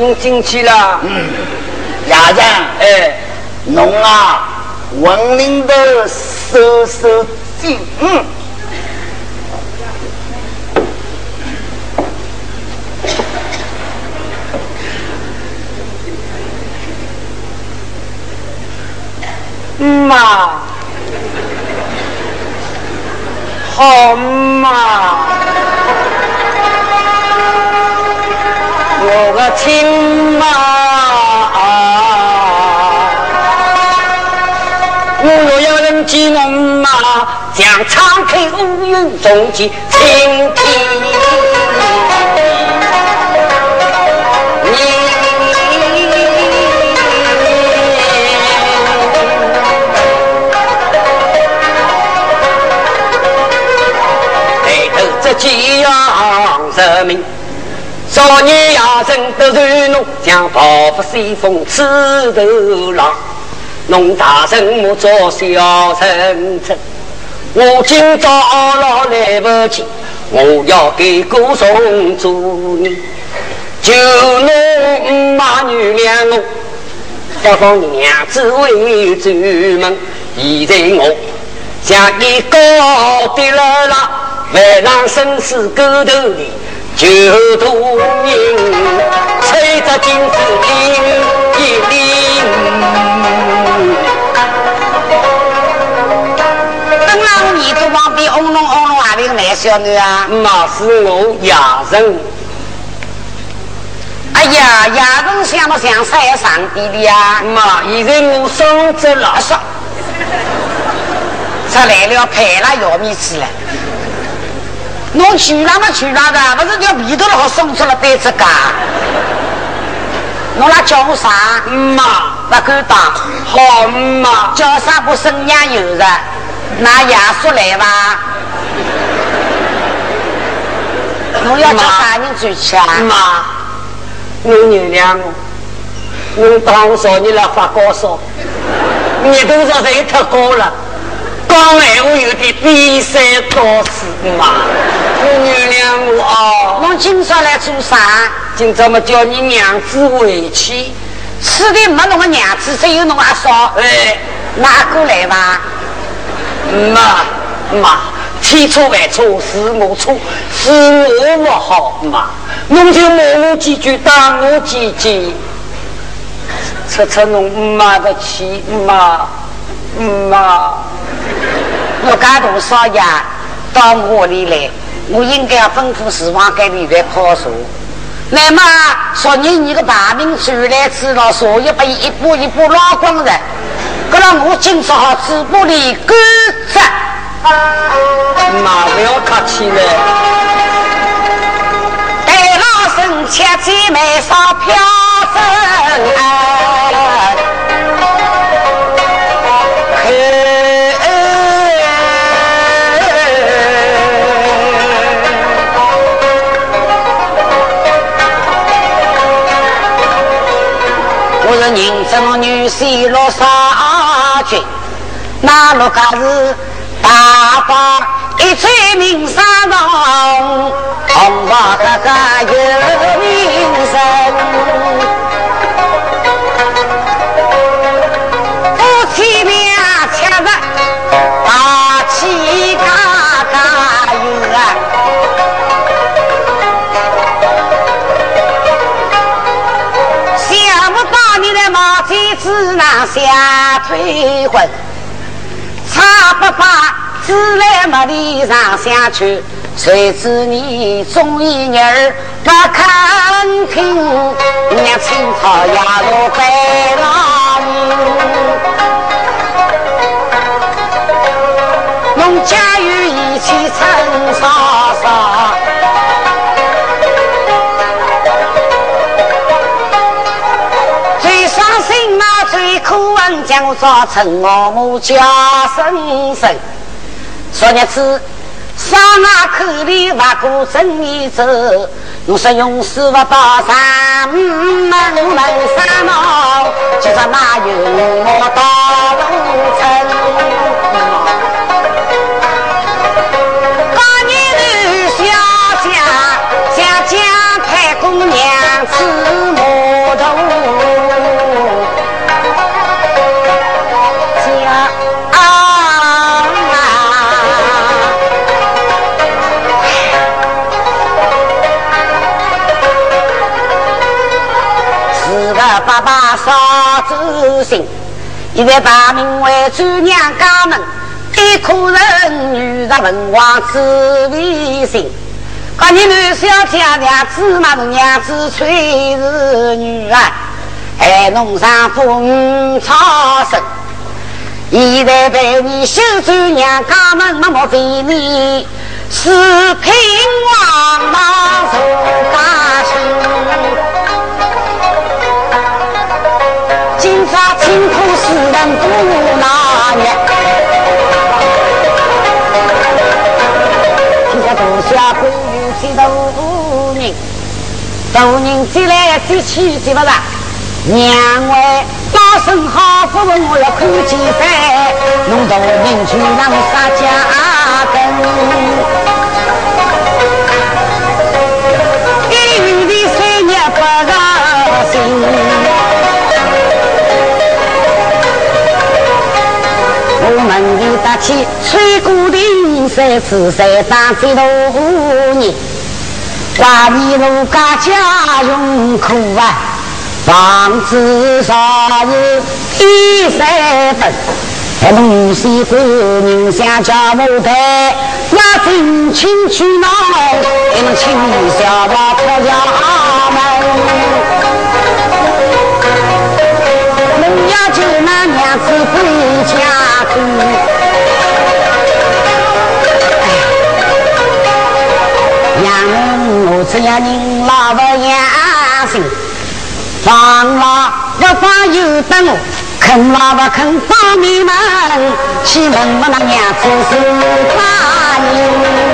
你进去了。嗯，亚人，哎，侬啊，文明的收收紧。嗯。妈，好妈，我个亲妈，我若要人见我妈，将敞开乌云中间倾听。人民，少年亚生得传侬，将报复西风刺头狼。侬大人莫做小臣臣，我今朝老来不及，我要给歌颂主你。求侬妈原谅我，不放娘子为主门。现在我将你告的了啦。万让生死沟头里，九度人，吹着金丝铃一铃。等老你都旁边嗡隆嗡隆还有男小女啊？那是我亚人。哎呀，亚人想不想晒上帝的呀？妈，现在我双着了，上，出来了，派了药米去了。侬去哪么去哪的？不是叫皮头好送出了袋子噶？侬来叫我啥？妈，不敢当。好妈，叫啥不生娘有的？拿牙叔来吧。侬要叫啥人转去啊？妈，侬原谅我。侬当少你来发高烧，热度上人太高了。讲闲话有点低三倒四嘛，你原谅我啊！侬今朝来做啥？今朝么叫你娘子回去，此地没侬个娘子，只有侬阿嫂。哎，拿过来吧。妈妈，千错万错是我错，是我不好嘛。侬就骂我几句，打我几句，出出侬妈的气，妈妈。我家大少爷到我里来，我应该要吩咐厨房给你来泡茶。那么昨日你的大名传来之后，茶叶被一步一步捞光了，可让我今朝嘴巴里干着。妈不要客气了，待老身切记眉梢飘人生女婿落沙军，那落家是大把一吹名山上，红发哥哥有名声，只拿下退婚，他不把自来没地上下去。谁知你中意儿不肯听，娘青草压落白苦闻将造成我母家生生，昨日子上那口里挖过生意走，我说用手不到山门门山毛，其实哪有我到爸爸少知心，一在把名为主娘家门，一可人女人文王子为心。可你们小家娘子嘛是娘子催是女儿，还弄上风草生。现在被你修主娘家门，那么费你是平王老受家辛苦世人不拿捏，现在多少闺女几多人，多人挤来挤去挤不上，娘为老身好不容我要看几番，弄多人去让杀家根。门里搭起吹鼓的三次三上几多年，把你奴家家用苦啊，房子少日一三分，还东西过人想家母带，那真情去闹，你们亲小娃婆家门，老不严心，放拉要放油灯，肯拉不肯放你们，去问问那娘子是哪？